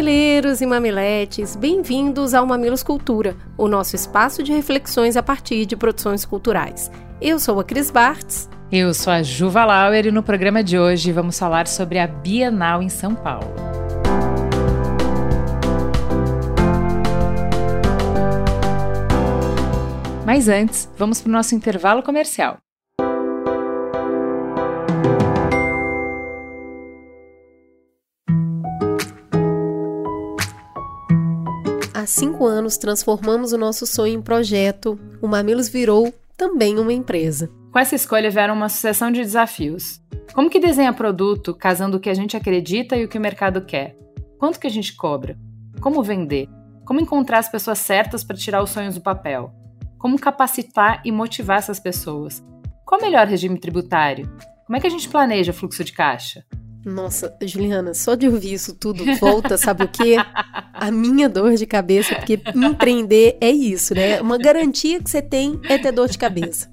Mamileiros e mamiletes, bem-vindos ao Mamilos Cultura, o nosso espaço de reflexões a partir de produções culturais. Eu sou a Cris Bartz. Eu sou a Juva Lauer e no programa de hoje vamos falar sobre a Bienal em São Paulo. Mas antes, vamos para o nosso intervalo comercial. Há cinco anos transformamos o nosso sonho em projeto. O Mamilos virou também uma empresa. Com essa escolha vieram uma sucessão de desafios. Como que desenha produto casando o que a gente acredita e o que o mercado quer? Quanto que a gente cobra? Como vender? Como encontrar as pessoas certas para tirar os sonhos do papel? Como capacitar e motivar essas pessoas? Qual o melhor regime tributário? Como é que a gente planeja fluxo de caixa? Nossa, Juliana, só de ouvir isso tudo volta, sabe o quê? A minha dor de cabeça, porque empreender é isso, né? Uma garantia que você tem é ter dor de cabeça.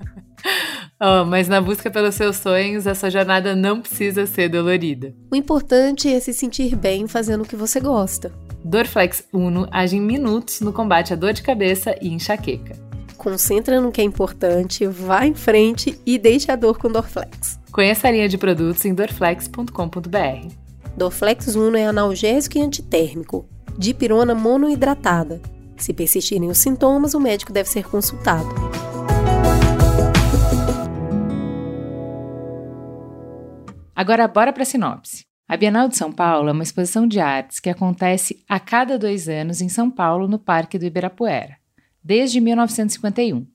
Oh, mas na busca pelos seus sonhos, essa jornada não precisa ser dolorida. O importante é se sentir bem fazendo o que você gosta. Dorflex Uno age em minutos no combate à dor de cabeça e enxaqueca. Concentra no que é importante, vá em frente e deixe a dor com Dorflex. Conheça a linha de produtos em dorflex.com.br. Dorflex Uno é analgésico e antitérmico, dipirona monoidratada. Se persistirem os sintomas, o médico deve ser consultado. Agora, bora para a sinopse. A Bienal de São Paulo é uma exposição de artes que acontece a cada dois anos em São Paulo, no Parque do Ibirapuera, desde 1951.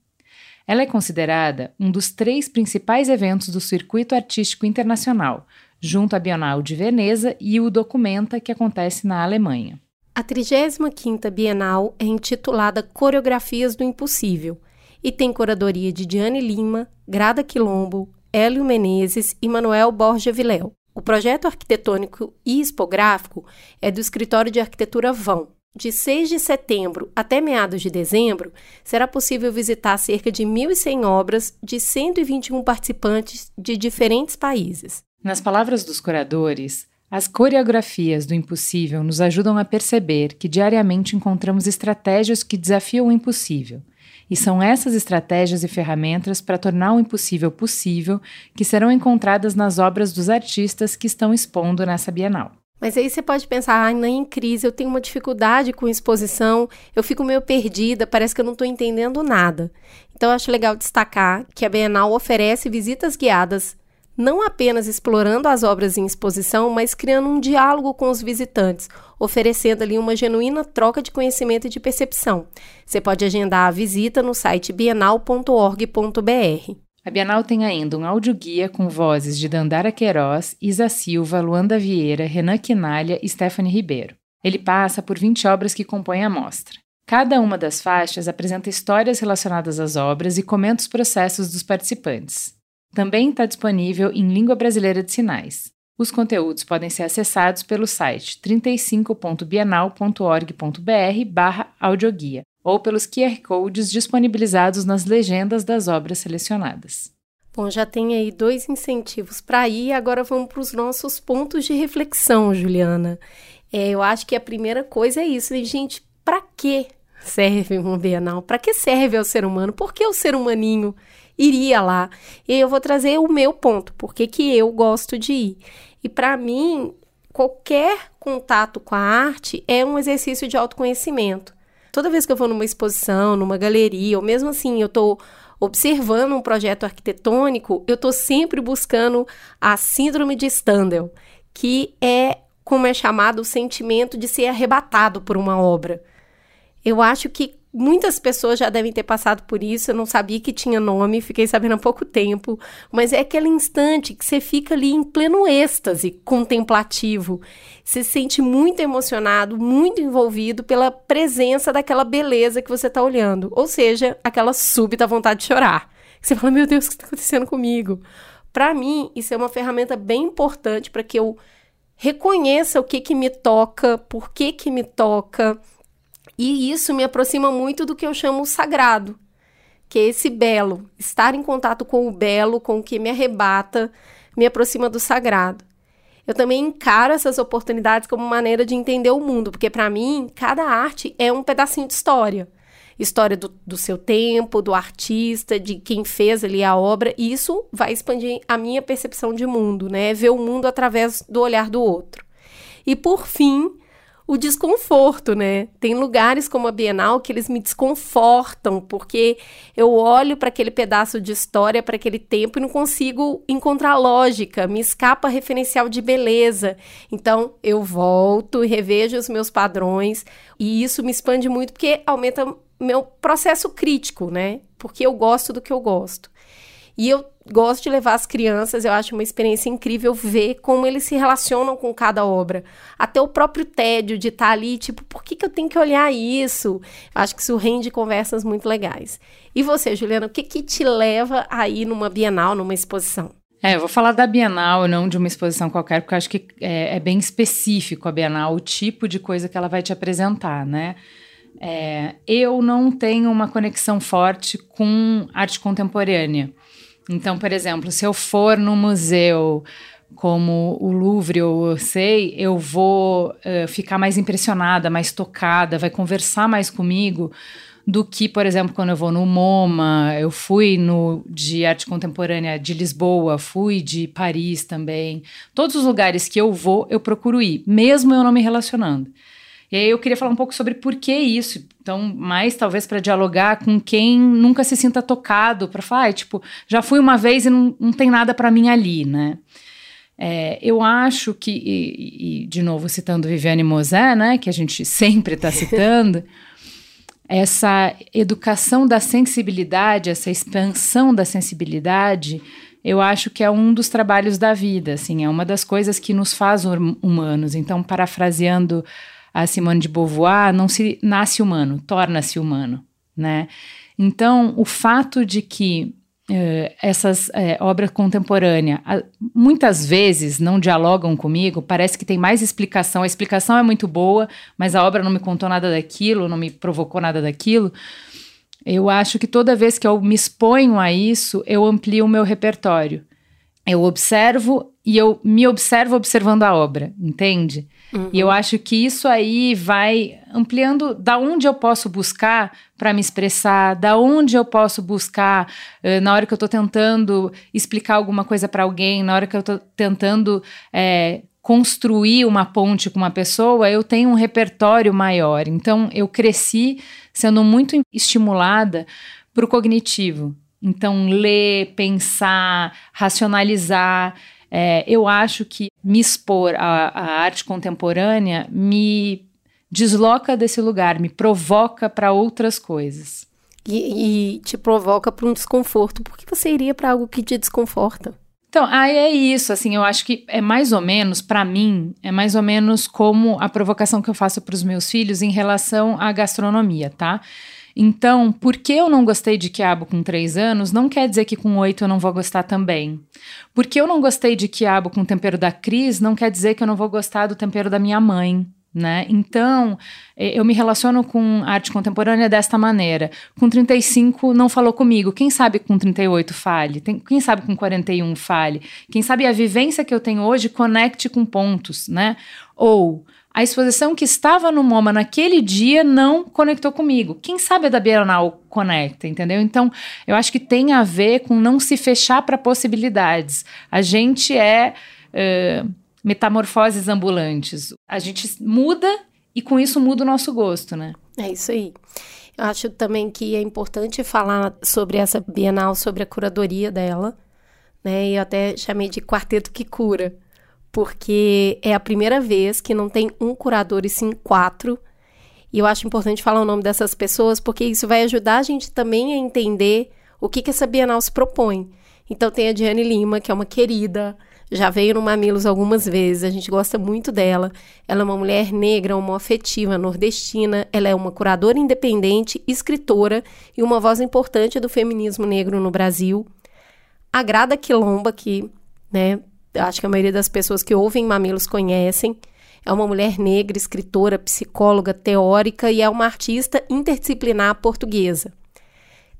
Ela é considerada um dos três principais eventos do circuito artístico internacional, junto à Bienal de Veneza e o Documenta, que acontece na Alemanha. A 35ª Bienal é intitulada Coreografias do Impossível e tem curadoria de Diane Lima, Grada Quilombo, Hélio Menezes e Manuel Borja Viléu. O projeto arquitetônico e expográfico é do Escritório de Arquitetura Vão, de 6 de setembro até meados de dezembro, será possível visitar cerca de 1.100 obras de 121 participantes de diferentes países. Nas palavras dos curadores, as coreografias do impossível nos ajudam a perceber que diariamente encontramos estratégias que desafiam o impossível. E são essas estratégias e ferramentas para tornar o impossível possível que serão encontradas nas obras dos artistas que estão expondo nessa Bienal. Mas aí você pode pensar, ah, nem em crise, eu tenho uma dificuldade com exposição, eu fico meio perdida, parece que eu não estou entendendo nada. Então eu acho legal destacar que a Bienal oferece visitas guiadas, não apenas explorando as obras em exposição, mas criando um diálogo com os visitantes, oferecendo ali uma genuína troca de conhecimento e de percepção. Você pode agendar a visita no site bienal.org.br. A Bienal tem ainda um audioguia com vozes de Dandara Queiroz, Isa Silva, Luanda Vieira, Renan Quinalha e Stephanie Ribeiro. Ele passa por 20 obras que compõem a mostra. Cada uma das faixas apresenta histórias relacionadas às obras e comenta os processos dos participantes. Também está disponível em língua brasileira de sinais. Os conteúdos podem ser acessados pelo site 35.bienal.org.br barra audioguia ou pelos QR codes disponibilizados nas legendas das obras selecionadas. Bom, já tem aí dois incentivos para ir, agora vamos para os nossos pontos de reflexão, Juliana. É, eu acho que a primeira coisa é isso, e, gente, para que serve um Bienal? Para que serve ao ser humano? Por que o ser humaninho iria lá? E eu vou trazer o meu ponto, por que eu gosto de ir. E para mim, qualquer contato com a arte é um exercício de autoconhecimento. Toda vez que eu vou numa exposição, numa galeria, ou mesmo assim eu estou observando um projeto arquitetônico, eu estou sempre buscando a síndrome de Stendhal, que é como é chamado o sentimento de ser arrebatado por uma obra. Eu acho que Muitas pessoas já devem ter passado por isso, eu não sabia que tinha nome, fiquei sabendo há pouco tempo, mas é aquele instante que você fica ali em pleno êxtase contemplativo. Você se sente muito emocionado, muito envolvido pela presença daquela beleza que você está olhando, ou seja, aquela súbita vontade de chorar. Você fala, meu Deus, o que está acontecendo comigo? Para mim, isso é uma ferramenta bem importante para que eu reconheça o que que me toca, por que que me toca, e isso me aproxima muito do que eu chamo sagrado, que é esse belo, estar em contato com o belo, com o que me arrebata, me aproxima do sagrado. Eu também encaro essas oportunidades como maneira de entender o mundo, porque para mim, cada arte é um pedacinho de história. História do, do seu tempo, do artista, de quem fez ali a obra, e isso vai expandir a minha percepção de mundo, né? Ver o mundo através do olhar do outro. E por fim, o desconforto, né? Tem lugares como a Bienal que eles me desconfortam, porque eu olho para aquele pedaço de história, para aquele tempo e não consigo encontrar lógica, me escapa referencial de beleza. Então, eu volto, revejo os meus padrões e isso me expande muito porque aumenta meu processo crítico, né? Porque eu gosto do que eu gosto. E eu gosto de levar as crianças, eu acho uma experiência incrível ver como eles se relacionam com cada obra. Até o próprio tédio de estar tá ali, tipo, por que, que eu tenho que olhar isso? Acho que isso rende conversas muito legais. E você, Juliana, o que, que te leva a ir numa Bienal, numa exposição? É, eu vou falar da Bienal, não de uma exposição qualquer, porque acho que é, é bem específico a Bienal, o tipo de coisa que ela vai te apresentar, né? É, eu não tenho uma conexão forte com arte contemporânea. Então, por exemplo, se eu for no museu como o Louvre ou sei, eu vou uh, ficar mais impressionada, mais tocada, vai conversar mais comigo do que, por exemplo, quando eu vou no MoMA, eu fui no de arte contemporânea de Lisboa, fui de Paris também. Todos os lugares que eu vou, eu procuro ir, mesmo eu não me relacionando. E aí eu queria falar um pouco sobre por que isso. Então, mais talvez para dialogar com quem nunca se sinta tocado, para falar, ah, tipo, já fui uma vez e não, não tem nada para mim ali, né? É, eu acho que, e, e, de novo citando Viviane Mosé, né, que a gente sempre está citando, essa educação da sensibilidade, essa expansão da sensibilidade, eu acho que é um dos trabalhos da vida, assim, é uma das coisas que nos faz hum, humanos. Então, parafraseando a Simone de Beauvoir, não se nasce humano, torna-se humano, né? Então, o fato de que uh, essas uh, obras contemporâneas muitas vezes não dialogam comigo, parece que tem mais explicação. A explicação é muito boa, mas a obra não me contou nada daquilo, não me provocou nada daquilo. Eu acho que toda vez que eu me exponho a isso, eu amplio o meu repertório. Eu observo e eu me observo observando a obra, entende? Uhum. E eu acho que isso aí vai ampliando da onde eu posso buscar para me expressar, da onde eu posso buscar uh, na hora que eu estou tentando explicar alguma coisa para alguém, na hora que eu estou tentando é, construir uma ponte com uma pessoa, eu tenho um repertório maior. Então, eu cresci sendo muito estimulada para o cognitivo. Então, ler, pensar, racionalizar. É, eu acho que me expor à, à arte contemporânea me desloca desse lugar, me provoca para outras coisas. E, e te provoca para um desconforto. Por que você iria para algo que te desconforta? Então, aí é isso, assim, eu acho que é mais ou menos, para mim, é mais ou menos como a provocação que eu faço para os meus filhos em relação à gastronomia, tá? Então, porque eu não gostei de quiabo com três anos, não quer dizer que com oito eu não vou gostar também. Porque eu não gostei de quiabo com o tempero da Cris, não quer dizer que eu não vou gostar do tempero da minha mãe. Né? Então, eu me relaciono com arte contemporânea desta maneira. Com 35 não falou comigo. Quem sabe com 38 fale? Tem, quem sabe com 41 fale? Quem sabe a vivência que eu tenho hoje conecte com pontos, né? Ou a exposição que estava no MoMA naquele dia não conectou comigo. Quem sabe a da Bienal conecta, entendeu? Então, eu acho que tem a ver com não se fechar para possibilidades. A gente é uh, metamorfoses ambulantes. A gente muda e com isso muda o nosso gosto, né? É isso aí. Eu acho também que é importante falar sobre essa Bienal, sobre a curadoria dela, né? E eu até chamei de quarteto que cura porque é a primeira vez que não tem um curador e sim quatro. E eu acho importante falar o nome dessas pessoas, porque isso vai ajudar a gente também a entender o que, que essa Bienal se propõe. Então tem a Diane Lima, que é uma querida, já veio no Mamilos algumas vezes, a gente gosta muito dela. Ela é uma mulher negra, homoafetiva, nordestina, ela é uma curadora independente, escritora e uma voz importante do feminismo negro no Brasil. A Grada Quilomba, que, né, acho que a maioria das pessoas que ouvem Mamilos conhecem, é uma mulher negra, escritora, psicóloga, teórica e é uma artista interdisciplinar portuguesa.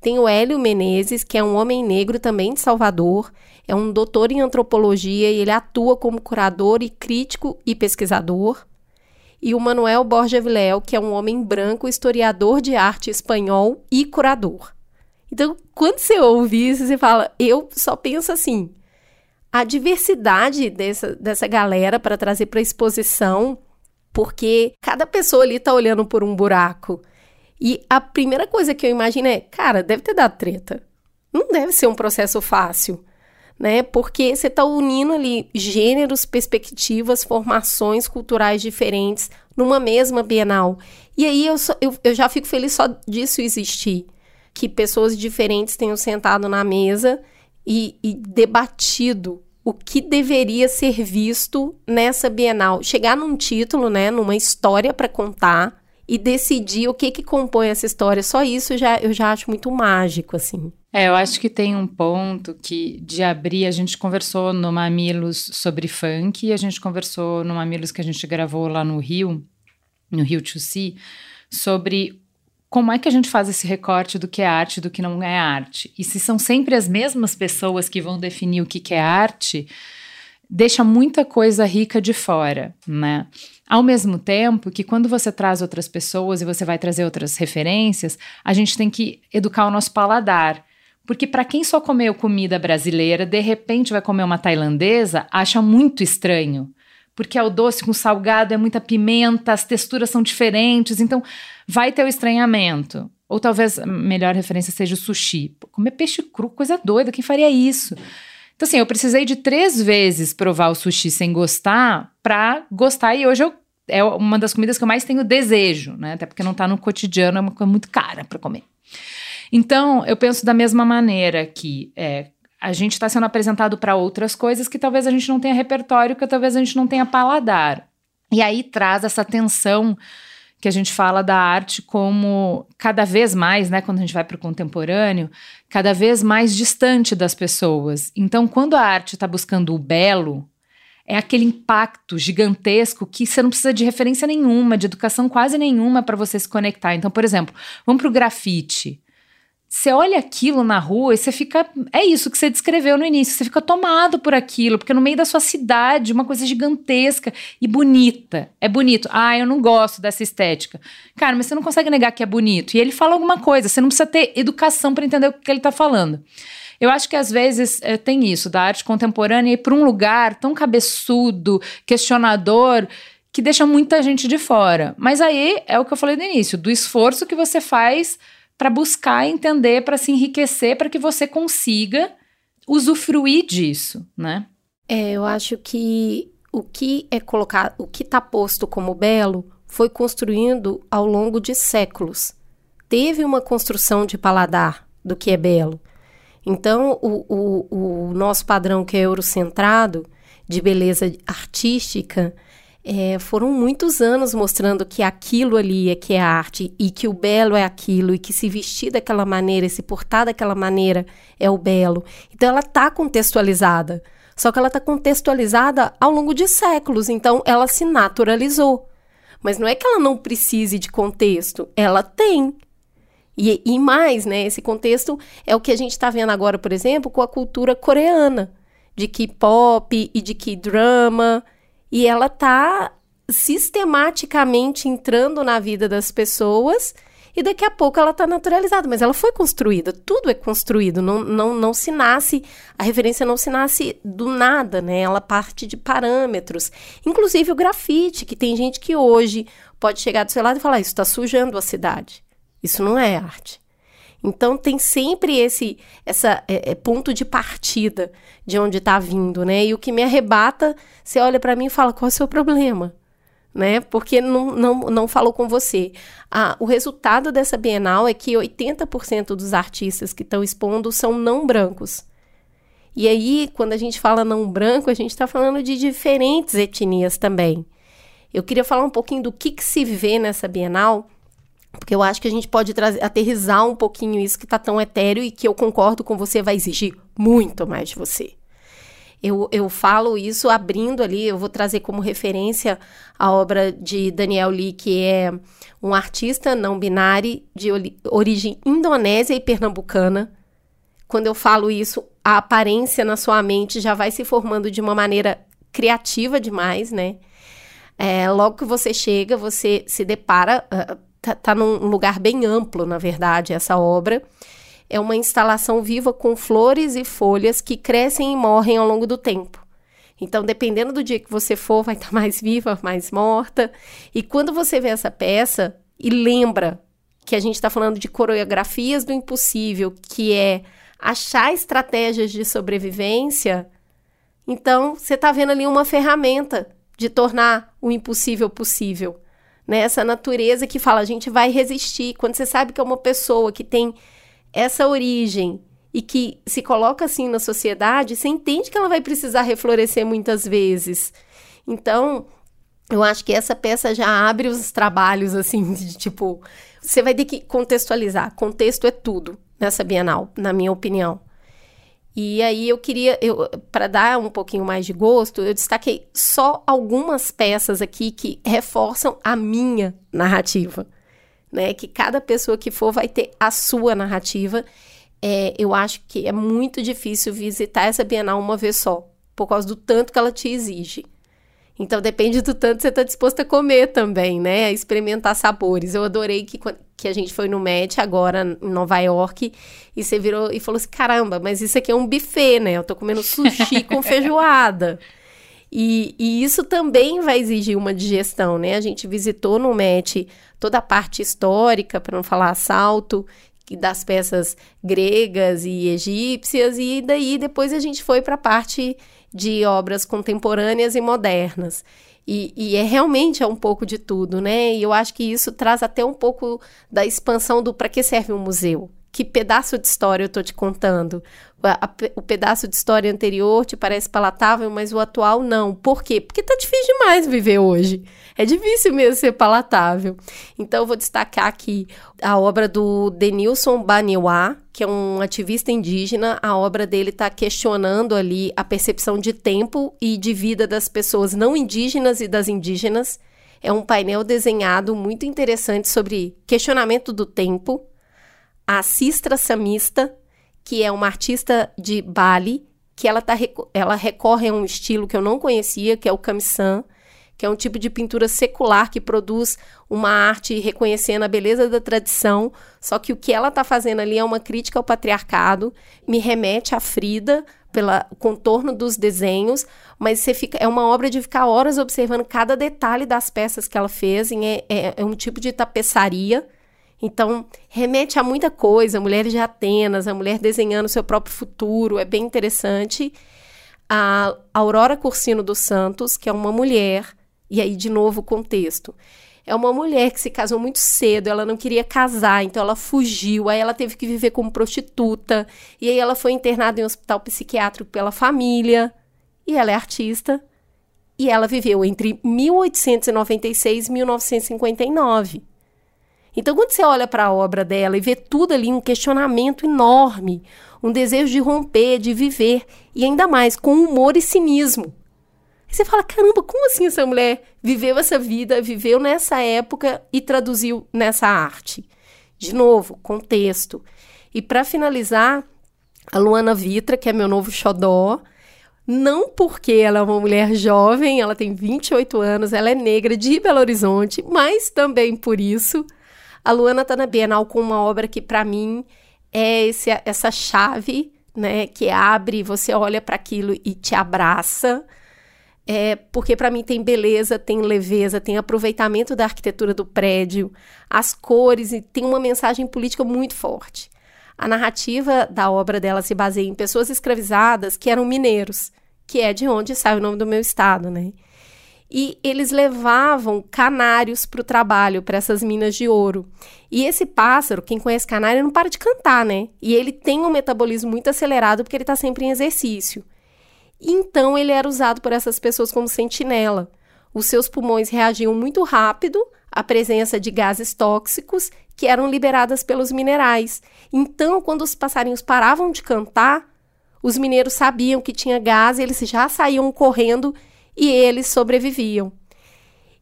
Tem o Hélio Menezes, que é um homem negro também de Salvador, é um doutor em antropologia e ele atua como curador e crítico e pesquisador. E o Manuel Borja Viléu, que é um homem branco, historiador de arte espanhol e curador. Então, quando você ouve isso, você fala, eu só penso assim, a diversidade dessa, dessa galera para trazer para a exposição, porque cada pessoa ali está olhando por um buraco. E a primeira coisa que eu imagino é, cara, deve ter dado treta. Não deve ser um processo fácil, né? Porque você está unindo ali gêneros, perspectivas, formações culturais diferentes numa mesma Bienal. E aí eu, só, eu, eu já fico feliz só disso existir. Que pessoas diferentes tenham sentado na mesa e, e debatido o que deveria ser visto nessa Bienal. Chegar num título, né, numa história para contar e decidir o que que compõe essa história. Só isso já eu já acho muito mágico, assim. É, eu acho que tem um ponto que de abrir, a gente conversou no Mamilos sobre funk, e a gente conversou no Mamilos que a gente gravou lá no Rio, no Rio See, sobre como é que a gente faz esse recorte do que é arte do que não é arte? E se são sempre as mesmas pessoas que vão definir o que, que é arte, deixa muita coisa rica de fora, né? Ao mesmo tempo que quando você traz outras pessoas e você vai trazer outras referências, a gente tem que educar o nosso paladar. Porque para quem só comeu comida brasileira, de repente vai comer uma tailandesa, acha muito estranho porque é o doce com salgado, é muita pimenta, as texturas são diferentes, então vai ter o estranhamento. Ou talvez a melhor referência seja o sushi. Pô, comer peixe cru, coisa doida, quem faria isso? Então, assim, eu precisei de três vezes provar o sushi sem gostar para gostar, e hoje eu, é uma das comidas que eu mais tenho desejo, né? Até porque não está no cotidiano, é uma coisa muito cara para comer. Então, eu penso da mesma maneira que é, a gente está sendo apresentado para outras coisas que talvez a gente não tenha repertório, que talvez a gente não tenha paladar. E aí traz essa tensão que a gente fala da arte como cada vez mais, né, quando a gente vai para o contemporâneo, cada vez mais distante das pessoas. Então, quando a arte está buscando o belo, é aquele impacto gigantesco que você não precisa de referência nenhuma, de educação quase nenhuma para você se conectar. Então, por exemplo, vamos para o grafite. Você olha aquilo na rua e você fica. É isso que você descreveu no início. Você fica tomado por aquilo, porque no meio da sua cidade, uma coisa gigantesca e bonita. É bonito. Ah, eu não gosto dessa estética. Cara, mas você não consegue negar que é bonito. E ele fala alguma coisa. Você não precisa ter educação para entender o que ele está falando. Eu acho que às vezes é, tem isso, da arte contemporânea ir para um lugar tão cabeçudo, questionador, que deixa muita gente de fora. Mas aí é o que eu falei no início, do esforço que você faz para buscar entender, para se enriquecer, para que você consiga usufruir disso, né? É, eu acho que o que é colocado, o que está posto como belo foi construindo ao longo de séculos. Teve uma construção de paladar do que é belo. Então, o, o, o nosso padrão que é eurocentrado, de beleza artística, é, foram muitos anos mostrando que aquilo ali é que é arte e que o belo é aquilo e que se vestir daquela maneira, se portar daquela maneira é o belo. Então ela está contextualizada. Só que ela está contextualizada ao longo de séculos, então ela se naturalizou. Mas não é que ela não precise de contexto, ela tem. E, e mais, né? Esse contexto é o que a gente está vendo agora, por exemplo, com a cultura coreana, de K-pop e de K-drama e ela tá sistematicamente entrando na vida das pessoas e daqui a pouco ela está naturalizada, mas ela foi construída, tudo é construído, não, não, não se nasce, a referência não se nasce do nada, né? Ela parte de parâmetros. Inclusive o grafite, que tem gente que hoje pode chegar do seu lado e falar: Isso está sujando a cidade. Isso não é arte. Então tem sempre esse essa é, é, ponto de partida de onde está vindo, né? E o que me arrebata, você olha para mim e fala qual é o seu problema, né? Porque não, não, não falou com você. Ah, o resultado dessa Bienal é que 80% dos artistas que estão expondo são não brancos. E aí, quando a gente fala não branco, a gente está falando de diferentes etnias também. Eu queria falar um pouquinho do que, que se vê nessa Bienal, porque eu acho que a gente pode aterrizar um pouquinho isso que está tão etéreo e que eu concordo com você vai exigir muito mais de você. Eu, eu falo isso abrindo ali, eu vou trazer como referência a obra de Daniel Lee, que é um artista não binário de origem indonésia e pernambucana. Quando eu falo isso, a aparência na sua mente já vai se formando de uma maneira criativa demais, né? É, logo que você chega, você se depara, uh, tá, tá num lugar bem amplo, na verdade, essa obra é uma instalação viva com flores e folhas que crescem e morrem ao longo do tempo. Então, dependendo do dia que você for, vai estar mais viva, mais morta. E quando você vê essa peça e lembra que a gente está falando de coreografias do impossível, que é achar estratégias de sobrevivência, então você está vendo ali uma ferramenta de tornar o impossível possível. Né? Essa natureza que fala, a gente vai resistir. Quando você sabe que é uma pessoa que tem essa origem e que se coloca assim na sociedade, você entende que ela vai precisar reflorescer muitas vezes. Então, eu acho que essa peça já abre os trabalhos assim de tipo, você vai ter que contextualizar. Contexto é tudo nessa Bienal, na minha opinião. E aí eu queria, eu, para dar um pouquinho mais de gosto, eu destaquei só algumas peças aqui que reforçam a minha narrativa né? Que cada pessoa que for vai ter a sua narrativa. É, eu acho que é muito difícil visitar essa Bienal uma vez só, por causa do tanto que ela te exige. Então depende do tanto que você está disposto a comer também, né? A experimentar sabores. Eu adorei que, que a gente foi no Met agora em Nova York e você virou e falou assim: caramba, mas isso aqui é um buffet, né? Eu tô comendo sushi com feijoada. E, e, isso também vai exigir uma digestão, né? A gente visitou no MET toda a parte histórica, para não falar assalto, das peças gregas e egípcias, e daí depois a gente foi para a parte de obras contemporâneas e modernas. E, e, é realmente é um pouco de tudo, né? E eu acho que isso traz até um pouco da expansão do para que serve um museu que pedaço de história eu estou te contando? A, o pedaço de história anterior te parece palatável, mas o atual não. Por quê? Porque tá difícil demais viver hoje. É difícil mesmo ser palatável. Então, eu vou destacar aqui a obra do Denilson Baniwa, que é um ativista indígena. A obra dele está questionando ali a percepção de tempo e de vida das pessoas não indígenas e das indígenas. É um painel desenhado muito interessante sobre questionamento do tempo a Sistra Samista, que é uma artista de Bali, que ela, tá, ela recorre a um estilo que eu não conhecia, que é o Kamisan, que é um tipo de pintura secular que produz uma arte reconhecendo a beleza da tradição, só que o que ela está fazendo ali é uma crítica ao patriarcado, me remete a Frida, pelo contorno dos desenhos, mas você fica, é uma obra de ficar horas observando cada detalhe das peças que ela fez, é, é, é um tipo de tapeçaria, então, remete a muita coisa, mulheres de Atenas, a mulher desenhando seu próprio futuro, é bem interessante. A Aurora Cursino dos Santos, que é uma mulher, e aí de novo o contexto. É uma mulher que se casou muito cedo, ela não queria casar, então ela fugiu, aí ela teve que viver como prostituta, e aí ela foi internada em um hospital psiquiátrico pela família, e ela é artista, e ela viveu entre 1896 e 1959. Então, quando você olha para a obra dela e vê tudo ali, um questionamento enorme, um desejo de romper, de viver, e ainda mais com humor e cinismo. Você fala: caramba, como assim essa mulher viveu essa vida, viveu nessa época e traduziu nessa arte? De novo, contexto. E para finalizar, a Luana Vitra, que é meu novo xodó, não porque ela é uma mulher jovem, ela tem 28 anos, ela é negra de Belo Horizonte, mas também por isso a Luana está na Bienal com uma obra que, para mim, é esse, essa chave, né? Que abre, você olha para aquilo e te abraça. É, porque para mim tem beleza, tem leveza, tem aproveitamento da arquitetura do prédio, as cores e tem uma mensagem política muito forte. A narrativa da obra dela se baseia em pessoas escravizadas que eram mineiros, que é de onde sai o nome do meu estado, né? E eles levavam canários para o trabalho, para essas minas de ouro. E esse pássaro, quem conhece canário, não para de cantar, né? E ele tem um metabolismo muito acelerado porque ele está sempre em exercício. Então ele era usado por essas pessoas como sentinela. Os seus pulmões reagiam muito rápido à presença de gases tóxicos que eram liberadas pelos minerais. Então, quando os passarinhos paravam de cantar, os mineiros sabiam que tinha gás, eles já saíam correndo e eles sobreviviam.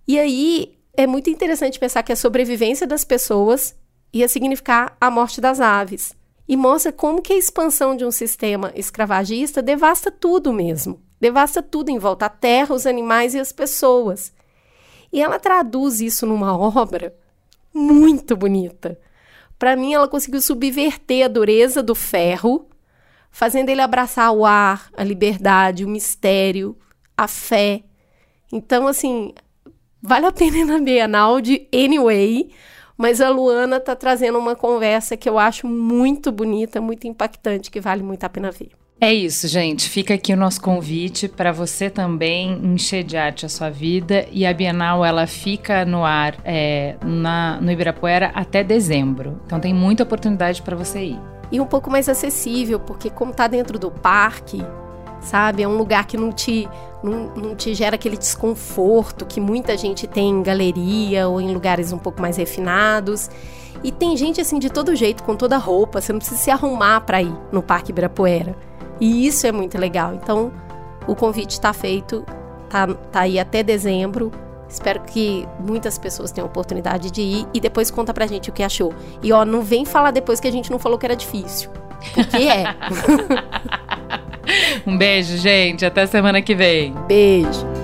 E aí é muito interessante pensar que a sobrevivência das pessoas ia significar a morte das aves. E mostra como que a expansão de um sistema escravagista devasta tudo mesmo. Devasta tudo em volta, a terra, os animais e as pessoas. E ela traduz isso numa obra muito bonita. Para mim, ela conseguiu subverter a dureza do ferro, fazendo ele abraçar o ar, a liberdade, o mistério, a fé. Então, assim, vale a pena ir na Bienal de Anyway, mas a Luana tá trazendo uma conversa que eu acho muito bonita, muito impactante, que vale muito a pena ver. É isso, gente. Fica aqui o nosso convite para você também encher de arte a sua vida. E a Bienal ela fica no ar é, na, no Ibirapuera até dezembro. Então tem muita oportunidade para você ir. E um pouco mais acessível, porque como tá dentro do parque, sabe? É um lugar que não te, não, não te gera aquele desconforto que muita gente tem em galeria ou em lugares um pouco mais refinados. E tem gente assim de todo jeito, com toda roupa, você não precisa se arrumar para ir no Parque Ibirapuera. E isso é muito legal. Então, o convite está feito, tá, tá aí até dezembro. Espero que muitas pessoas tenham oportunidade de ir e depois conta pra gente o que achou. E ó, não vem falar depois que a gente não falou que era difícil. Porque é. um beijo, gente. Até semana que vem. Beijo.